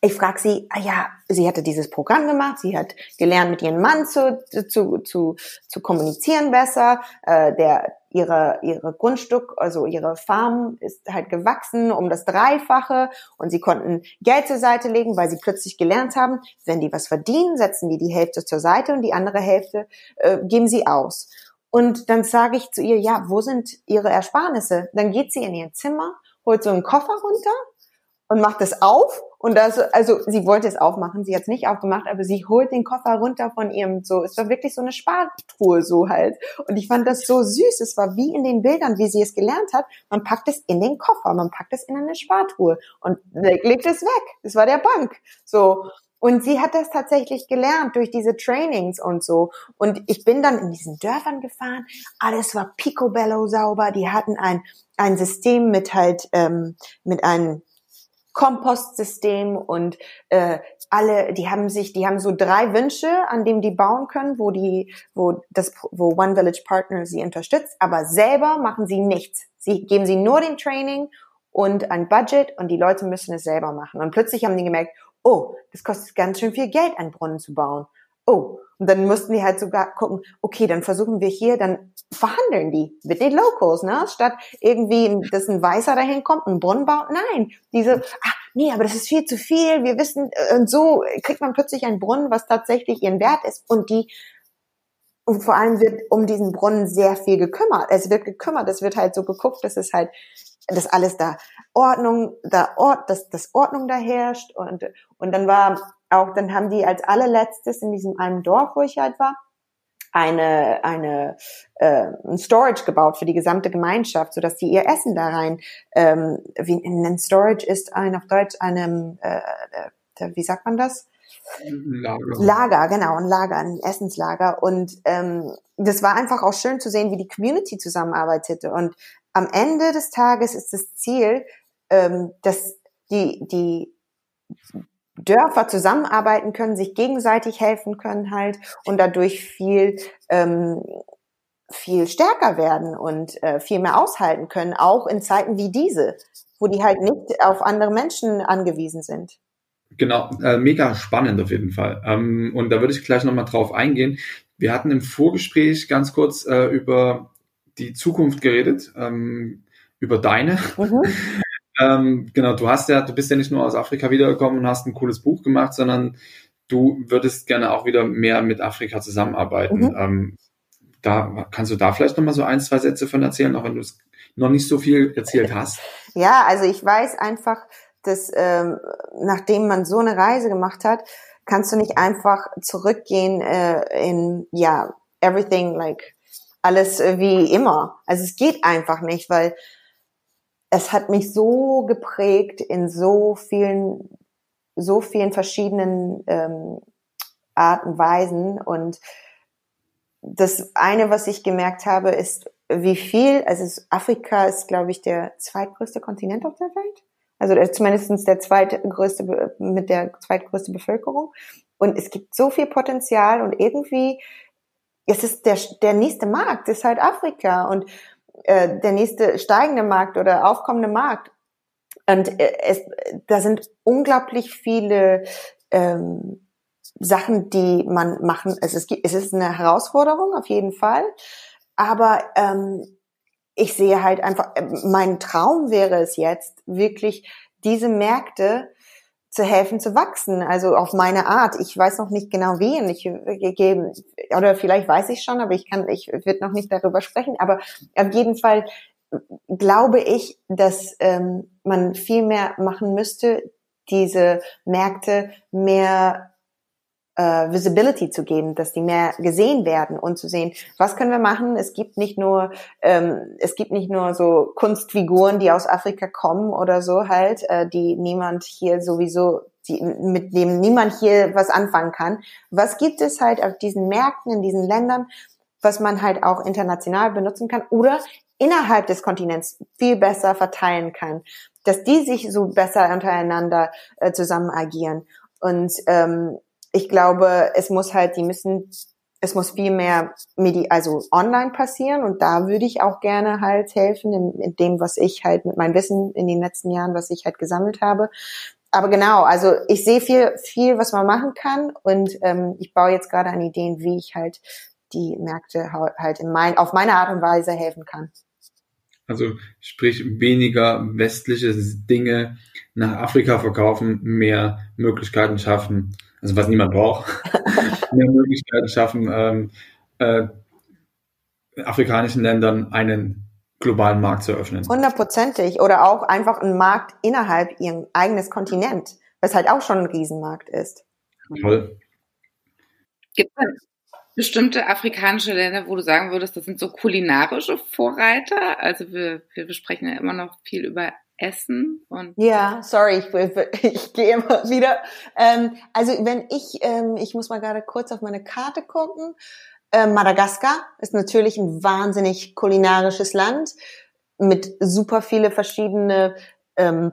ich frage sie, ah ja, sie hatte dieses Programm gemacht, sie hat gelernt, mit ihrem Mann zu, zu, zu, zu kommunizieren besser, äh, der ihre, ihre Grundstück, also ihre Farm ist halt gewachsen um das Dreifache und sie konnten Geld zur Seite legen, weil sie plötzlich gelernt haben, wenn die was verdienen, setzen die die Hälfte zur Seite und die andere Hälfte äh, geben sie aus. Und dann sage ich zu ihr, ja, wo sind ihre Ersparnisse? Dann geht sie in ihr Zimmer, holt so einen Koffer runter und macht es auf und das, also sie wollte es aufmachen, sie hat es nicht aufgemacht, aber sie holt den Koffer runter von ihrem, so, es war wirklich so eine Spartruhe so halt. Und ich fand das so süß, es war wie in den Bildern, wie sie es gelernt hat, man packt es in den Koffer, man packt es in eine Spartruhe und legt es weg. Das war der Bank. So. Und sie hat das tatsächlich gelernt durch diese Trainings und so. Und ich bin dann in diesen Dörfern gefahren. Alles war picobello sauber. Die hatten ein, ein System mit halt, ähm, mit einem Kompostsystem und äh, alle, die haben sich, die haben so drei Wünsche, an dem die bauen können, wo die, wo das, wo One Village Partner sie unterstützt, aber selber machen sie nichts. Sie geben sie nur den Training und ein Budget und die Leute müssen es selber machen. Und plötzlich haben die gemerkt, oh, das kostet ganz schön viel Geld, einen Brunnen zu bauen. Oh, und dann mussten die halt sogar gucken, okay, dann versuchen wir hier, dann verhandeln die mit den Locals, ne? Statt irgendwie, dass ein Weißer dahin kommt, einen Brunnen baut. Nein, diese, ah, nee, aber das ist viel zu viel. Wir wissen, äh, und so kriegt man plötzlich einen Brunnen, was tatsächlich ihren Wert ist. Und die, und vor allem wird um diesen Brunnen sehr viel gekümmert. Es wird gekümmert, es wird halt so geguckt, dass es halt, dass alles da Ordnung, da Ort, dass, dass Ordnung da herrscht. Und, und dann war auch, dann haben die als allerletztes in diesem einen Dorf, wo ich halt war, eine, eine äh, ein Storage gebaut für die gesamte Gemeinschaft, so dass die ihr Essen da rein, ähm, wie ein Storage ist ein auf Deutsch einem, äh, äh, wie sagt man das? Lager. Lager, genau, ein Lager, ein Essenslager. Und ähm, das war einfach auch schön zu sehen, wie die Community zusammenarbeitete. Und am Ende des Tages ist das Ziel, ähm, dass die, die Dörfer zusammenarbeiten können, sich gegenseitig helfen können halt und dadurch viel ähm, viel stärker werden und äh, viel mehr aushalten können, auch in Zeiten wie diese, wo die halt nicht auf andere Menschen angewiesen sind. Genau, äh, mega spannend auf jeden Fall. Ähm, und da würde ich gleich nochmal drauf eingehen. Wir hatten im Vorgespräch ganz kurz äh, über die Zukunft geredet, ähm, über deine. Mhm. Ähm, genau, du hast ja, du bist ja nicht nur aus Afrika wiedergekommen und hast ein cooles Buch gemacht, sondern du würdest gerne auch wieder mehr mit Afrika zusammenarbeiten. Mhm. Ähm, da kannst du da vielleicht noch mal so ein, zwei Sätze von erzählen, auch wenn du es noch nicht so viel erzählt hast. Ja, also ich weiß einfach, dass ähm, nachdem man so eine Reise gemacht hat, kannst du nicht einfach zurückgehen äh, in ja everything like alles äh, wie immer. Also es geht einfach nicht, weil es hat mich so geprägt in so vielen, so vielen verschiedenen ähm, Arten, Weisen. Und das eine, was ich gemerkt habe, ist, wie viel, also Afrika ist, glaube ich, der zweitgrößte Kontinent auf der Welt. Also zumindest der zweitgrößte, mit der zweitgrößte Bevölkerung. Und es gibt so viel Potenzial und irgendwie, es ist der, der nächste Markt, ist halt Afrika. Und äh, der nächste steigende Markt oder aufkommende Markt. Und äh, es, da sind unglaublich viele ähm, Sachen, die man machen. Es ist, es ist eine Herausforderung auf jeden Fall, aber ähm, ich sehe halt einfach, äh, mein Traum wäre es jetzt wirklich diese Märkte zu helfen zu wachsen, also auf meine Art. Ich weiß noch nicht genau wie und ich gebe oder vielleicht weiß ich schon, aber ich kann, ich wird noch nicht darüber sprechen. Aber auf jeden Fall glaube ich, dass ähm, man viel mehr machen müsste, diese Märkte mehr äh, Visibility zu geben, dass die mehr gesehen werden und zu sehen, was können wir machen. Es gibt nicht nur ähm, es gibt nicht nur so Kunstfiguren, die aus Afrika kommen oder so halt, äh, die niemand hier sowieso die, mit dem niemand hier was anfangen kann. Was gibt es halt auf diesen Märkten in diesen Ländern, was man halt auch international benutzen kann oder innerhalb des Kontinents viel besser verteilen kann, dass die sich so besser untereinander äh, zusammen agieren. Und ähm, ich glaube, es muss halt, die müssen, es muss viel mehr Medi also online passieren und da würde ich auch gerne halt helfen in, in dem, was ich halt mit meinem Wissen in den letzten Jahren, was ich halt gesammelt habe. aber genau, also ich sehe viel, viel, was man machen kann und ähm, ich baue jetzt gerade an Ideen, wie ich halt die Märkte halt in mein, auf meine Art und Weise helfen kann. Also sprich weniger westliche Dinge nach Afrika verkaufen, mehr Möglichkeiten schaffen, also was niemand braucht, mehr Möglichkeiten schaffen, ähm, äh, afrikanischen Ländern einen globalen Markt zu öffnen. Hundertprozentig. Oder auch einfach einen Markt innerhalb ihrem eigenes Kontinent, was halt auch schon ein Riesenmarkt ist. Toll. Gibt es bestimmte afrikanische Länder, wo du sagen würdest, das sind so kulinarische Vorreiter? Also wir, wir besprechen ja immer noch viel über Essen und ja, sorry, ich, ich gehe immer wieder. Ähm, also wenn ich, ähm, ich muss mal gerade kurz auf meine Karte gucken. Äh, Madagaskar ist natürlich ein wahnsinnig kulinarisches Land mit super viele verschiedene ähm,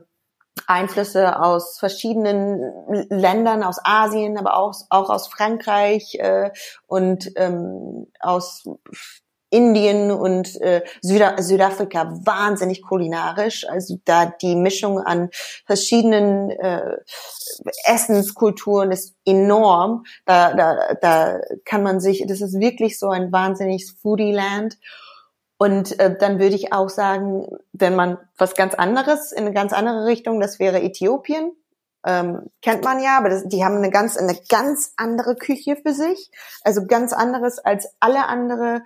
Einflüsse aus verschiedenen Ländern, aus Asien, aber auch, auch aus Frankreich äh, und ähm, aus Indien und äh, Süda Südafrika wahnsinnig kulinarisch. Also da die Mischung an verschiedenen äh, Essenskulturen ist enorm. Da, da, da kann man sich, das ist wirklich so ein wahnsinniges Foodie-Land. Und äh, dann würde ich auch sagen, wenn man was ganz anderes in eine ganz andere Richtung, das wäre Äthiopien. Ähm, kennt man ja, aber das, die haben eine ganz eine ganz andere Küche für sich, also ganz anderes als alle andere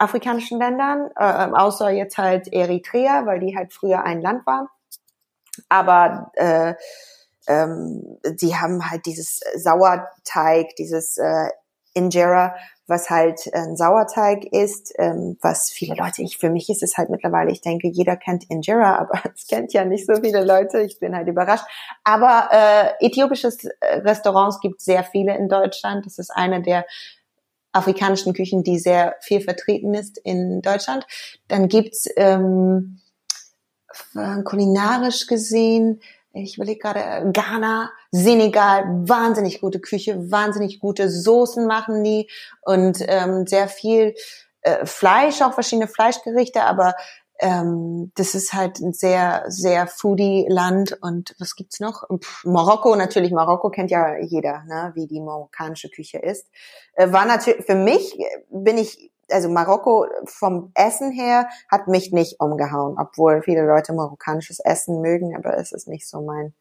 afrikanischen Ländern, äh, außer jetzt halt Eritrea, weil die halt früher ein Land war. Aber äh, ähm, die haben halt dieses Sauerteig, dieses äh, Injera, was halt ein Sauerteig ist, ähm, was viele Leute, ich für mich ist es halt mittlerweile, ich denke, jeder kennt Injera, aber es kennt ja nicht so viele Leute, ich bin halt überrascht. Aber äh, äthiopisches Restaurants gibt sehr viele in Deutschland. Das ist eine der afrikanischen Küchen, die sehr viel vertreten ist in Deutschland. Dann gibt's ähm, kulinarisch gesehen, ich überlege gerade, Ghana, Senegal, wahnsinnig gute Küche, wahnsinnig gute Soßen machen die und ähm, sehr viel äh, Fleisch, auch verschiedene Fleischgerichte, aber ähm, das ist halt ein sehr, sehr Foodie-Land. Und was gibt's noch? Pff, Marokko, natürlich, Marokko kennt ja jeder, ne, wie die marokkanische Küche ist. Äh, war natürlich, für mich bin ich, also Marokko vom Essen her hat mich nicht umgehauen, obwohl viele Leute marokkanisches Essen mögen, aber es ist nicht so mein,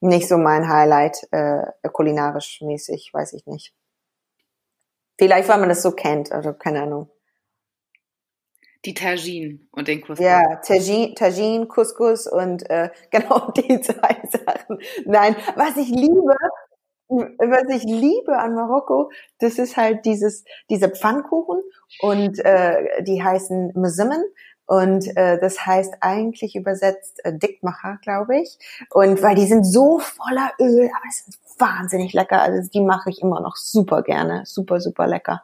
nicht so mein Highlight, äh, kulinarisch mäßig, weiß ich nicht. Vielleicht, weil man das so kennt, also keine Ahnung. Die Tagine und den Couscous. Ja, Tagine, Tagine Couscous und äh, genau die zwei Sachen. Nein, was ich liebe, was ich liebe an Marokko, das ist halt dieses diese Pfannkuchen und äh, die heißen Mzimmen und äh, das heißt eigentlich übersetzt äh, Dickmacher, glaube ich. Und weil die sind so voller Öl, aber es sind wahnsinnig lecker. Also die mache ich immer noch super gerne, super super lecker.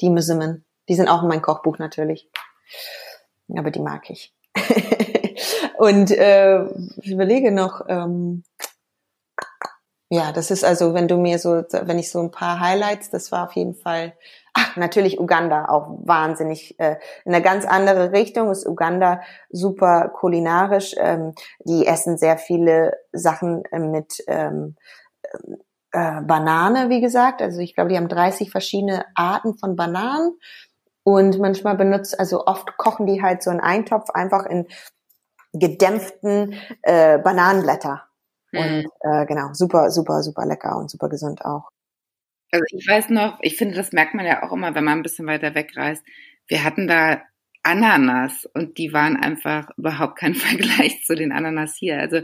Die Mzimmen, die sind auch in meinem Kochbuch natürlich. Aber die mag ich. und äh, ich überlege noch, ähm, ja, das ist also, wenn du mir so, wenn ich so ein paar Highlights, das war auf jeden Fall, ach, natürlich Uganda, auch wahnsinnig, äh, in eine ganz andere Richtung ist Uganda super kulinarisch. Ähm, die essen sehr viele Sachen äh, mit ähm, äh, Banane, wie gesagt. Also ich glaube, die haben 30 verschiedene Arten von Bananen. Und manchmal benutzt, also oft kochen die halt so einen Eintopf einfach in gedämpften äh, Bananenblätter. Mhm. Und äh, genau, super, super, super lecker und super gesund auch. Also ich weiß noch, ich finde, das merkt man ja auch immer, wenn man ein bisschen weiter wegreist. Wir hatten da Ananas und die waren einfach überhaupt kein Vergleich zu den Ananas hier. Also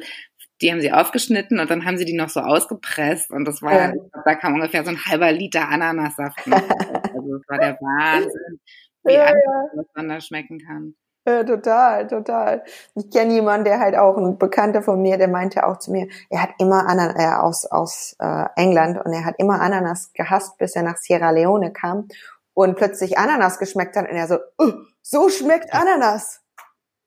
die haben sie aufgeschnitten und dann haben sie die noch so ausgepresst und das war, ja. da kam ungefähr so ein halber Liter Ananassaft. das war der Wahnsinn, wie ja, anders ja. das schmecken kann. Ja, total, total. Ich kenne jemanden, der halt auch ein Bekannter von mir, der meinte auch zu mir, er hat immer Ananas äh, aus aus äh, England und er hat immer Ananas gehasst, bis er nach Sierra Leone kam und plötzlich Ananas geschmeckt hat und er so, uh, so schmeckt Ananas.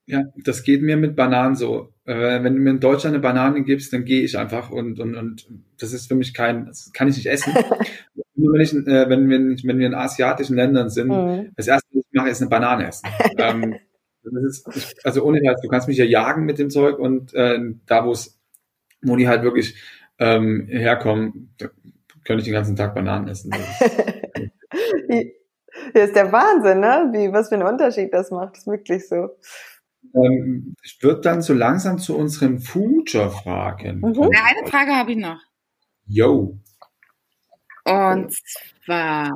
Ja, das geht mir mit Bananen so. Äh, wenn du mir in Deutschland eine Banane gibst, dann gehe ich einfach und, und, und das ist für mich kein, das kann ich nicht essen. Nur wenn, ich, äh, wenn, wir, wenn wir in asiatischen Ländern sind, mhm. das erste, was ich mache, ist eine Banane essen. ähm, ist, also ohne Herz, du kannst mich ja jagen mit dem Zeug und äh, da, wo es wo die halt wirklich ähm, herkommen, da könnte ich den ganzen Tag Bananen essen. Das ist der Wahnsinn, ne? Wie, was für einen Unterschied das macht. Das ist wirklich so. Ähm, ich würde dann so langsam zu unseren Future-Fragen. Mhm. Eine Frage habe ich noch. Yo. Und zwar,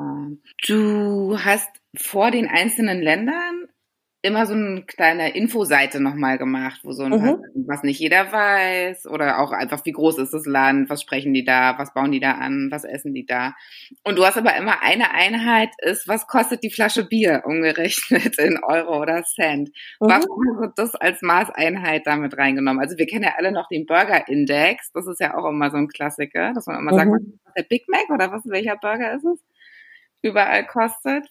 du hast vor den einzelnen Ländern immer so eine kleine Infoseite nochmal gemacht, wo so ein mhm. was nicht jeder weiß oder auch einfach, wie groß ist das Land, was sprechen die da, was bauen die da an, was essen die da. Und du hast aber immer eine Einheit ist, was kostet die Flasche Bier umgerechnet in Euro oder Cent. Mhm. Warum hast du das als Maßeinheit damit reingenommen? Also wir kennen ja alle noch den Burger Index, das ist ja auch immer so ein Klassiker, dass man immer mhm. sagt, was ist der Big Mac oder was, welcher Burger ist es? Überall kostet.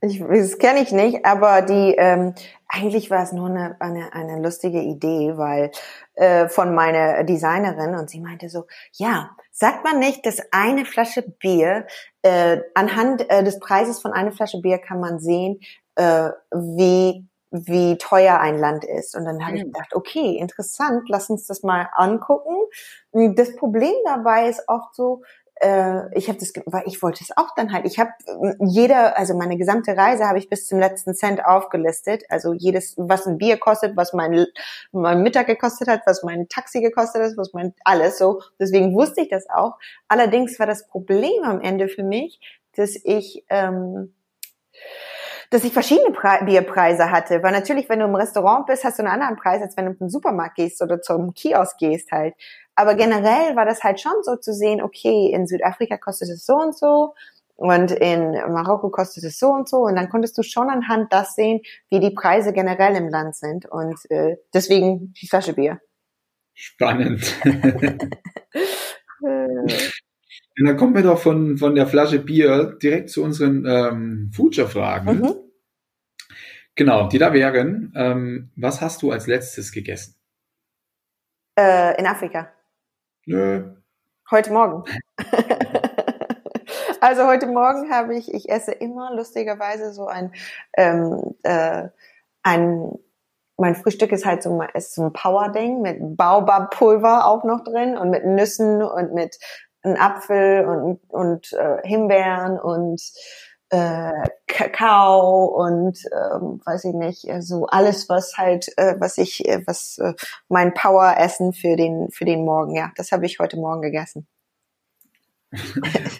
Ich, das kenne ich nicht, aber die ähm, eigentlich war es nur eine, eine, eine lustige Idee, weil äh, von meiner Designerin und sie meinte so, ja, sagt man nicht, dass eine Flasche Bier äh, anhand äh, des Preises von einer Flasche Bier kann man sehen, äh, wie wie teuer ein Land ist. Und dann habe mhm. ich gedacht, okay, interessant, lass uns das mal angucken. Das Problem dabei ist oft so, äh, ich habe das, weil ich wollte es auch dann halt. Ich habe jeder, also meine gesamte Reise habe ich bis zum letzten Cent aufgelistet. Also jedes, was ein Bier kostet, was mein, mein Mittag gekostet hat, was mein Taxi gekostet hat, was mein alles so. Deswegen wusste ich das auch. Allerdings war das Problem am Ende für mich, dass ich ähm, dass ich verschiedene Pre Bierpreise hatte. Weil natürlich, wenn du im Restaurant bist, hast du einen anderen Preis, als wenn du zum Supermarkt gehst oder zum Kiosk gehst halt. Aber generell war das halt schon so zu sehen, okay, in Südafrika kostet es so und so und in Marokko kostet es so und so und dann konntest du schon anhand das sehen, wie die Preise generell im Land sind und äh, deswegen die Flasche Bier. Spannend. Und dann kommen wir doch von, von der Flasche Bier direkt zu unseren ähm, Future-Fragen. Mhm. Genau, die da wären, ähm, was hast du als letztes gegessen? Äh, in Afrika. Nö. Heute Morgen. also heute Morgen habe ich, ich esse immer lustigerweise so ein, ähm, äh, ein mein Frühstück ist halt so, ist so ein Power-Ding mit Baobab-Pulver auch noch drin und mit Nüssen und mit einem Apfel und, und äh, Himbeeren und äh, Kakao und ähm, weiß ich nicht, so also alles was halt äh, was ich äh, was äh, mein Power Essen für den für den Morgen, ja, das habe ich heute Morgen gegessen.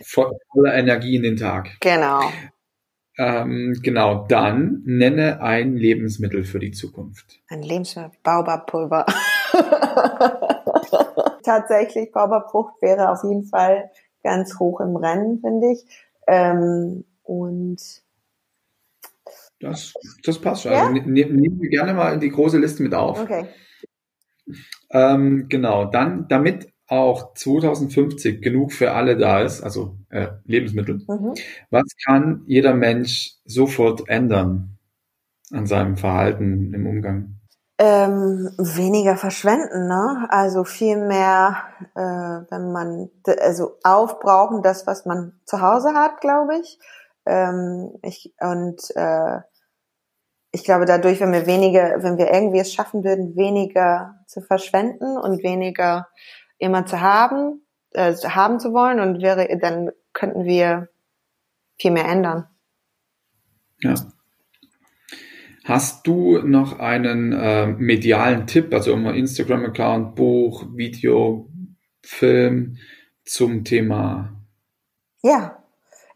Voller Energie in den Tag. Genau. Ähm, genau, dann nenne ein Lebensmittel für die Zukunft. Ein Lebensmittel, Baobabpulver. Tatsächlich, Baobabfrucht wäre auf jeden Fall ganz hoch im Rennen, finde ich. Ähm, und das, das passt schon. Ja? Also, ne, ne, nehmen wir gerne mal in die große Liste mit auf. Okay. Ähm, genau, dann, damit auch 2050 genug für alle da ist, also äh, Lebensmittel, mhm. was kann jeder Mensch sofort ändern an seinem Verhalten im Umgang? Ähm, weniger verschwenden, ne? Also viel mehr, äh, wenn man also aufbrauchen das, was man zu Hause hat, glaube ich. Ähm, ich, und äh, ich glaube, dadurch, wenn wir weniger, wenn wir irgendwie es schaffen würden, weniger zu verschwenden und weniger immer zu haben, äh, haben zu wollen, und wäre, dann könnten wir viel mehr ändern. Ja. Hast du noch einen äh, medialen Tipp, also immer Instagram-Account, Buch, Video, Film zum Thema? Ja,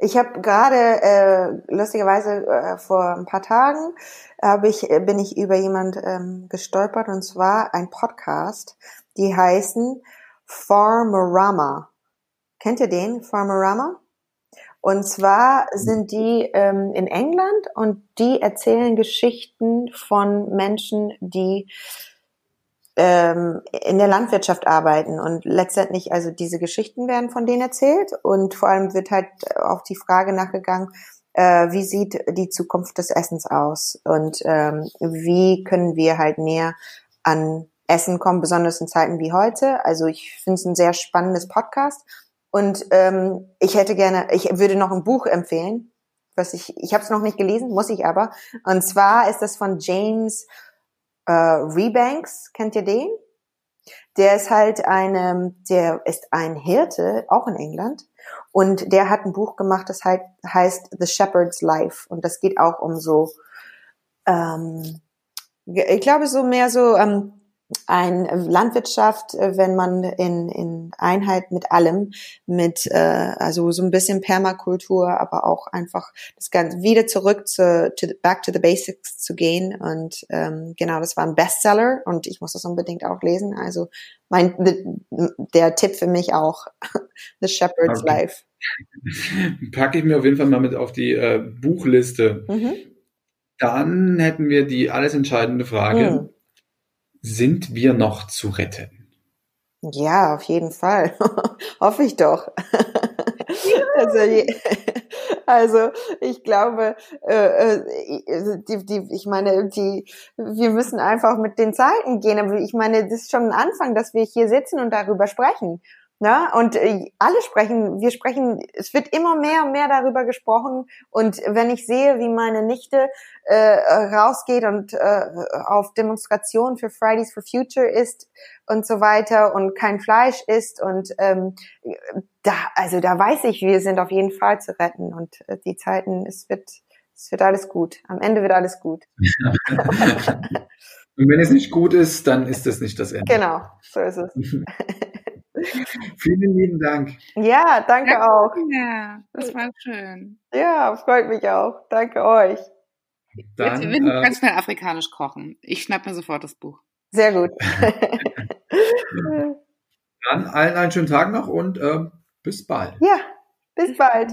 ich habe gerade äh, lustigerweise äh, vor ein paar Tagen habe ich äh, bin ich über jemand ähm, gestolpert und zwar ein Podcast, die heißen Farmerama. Kennt ihr den Farmerama? Und zwar sind die ähm, in England und die erzählen Geschichten von Menschen, die ähm, in der Landwirtschaft arbeiten und letztendlich also diese Geschichten werden von denen erzählt und vor allem wird halt auch die Frage nachgegangen, äh, wie sieht die Zukunft des Essens aus und ähm, wie können wir halt näher an Essen kommen, besonders in Zeiten wie heute. Also ich finde es ein sehr spannendes Podcast und ähm, ich hätte gerne, ich würde noch ein Buch empfehlen, was ich, ich habe es noch nicht gelesen, muss ich aber. Und zwar ist das von James äh, Rebanks, kennt ihr den? Der ist halt eine, der ist ein Hirte, auch in England. Und der hat ein Buch gemacht, das halt, heißt The Shepherd's Life. Und das geht auch um so, ähm, ich glaube so mehr so ähm, ein Landwirtschaft, äh, wenn man in, in Einheit mit allem, mit äh, also so ein bisschen Permakultur, aber auch einfach das Ganze wieder zurück zu, to the, back to the basics zu gehen und ähm, genau, das war ein Bestseller und ich muss das unbedingt auch lesen. Also mein der Tipp für mich auch The Shepherd's okay. Life. Packe ich mir auf jeden Fall mal mit auf die äh, Buchliste. Mhm. Dann hätten wir die alles entscheidende Frage. Mhm sind wir noch zu retten? Ja, auf jeden Fall. Hoffe ich doch. also, also, ich glaube, äh, äh, die, die, ich meine, die, wir müssen einfach mit den Zeiten gehen. Aber ich meine, das ist schon ein Anfang, dass wir hier sitzen und darüber sprechen. Ne? Und äh, alle sprechen, wir sprechen, es wird immer mehr und mehr darüber gesprochen. Und wenn ich sehe, wie meine Nichte äh, rausgeht und äh, auf Demonstrationen für Fridays for Future ist und so weiter und kein Fleisch isst und ähm, da, also da weiß ich, wir sind auf jeden Fall zu retten und äh, die Zeiten, es wird, es wird alles gut. Am Ende wird alles gut. und wenn es nicht gut ist, dann ist es nicht das Ende. Genau, so ist es. Vielen lieben Dank. Ja, danke, danke auch. Ja, das war schön. Ja, freut mich auch. Danke euch. Dann, Jetzt, wir werden äh, ganz schnell afrikanisch kochen. Ich schnapp mir sofort das Buch. Sehr gut. Dann allen einen schönen Tag noch und äh, bis bald. Ja, bis bald.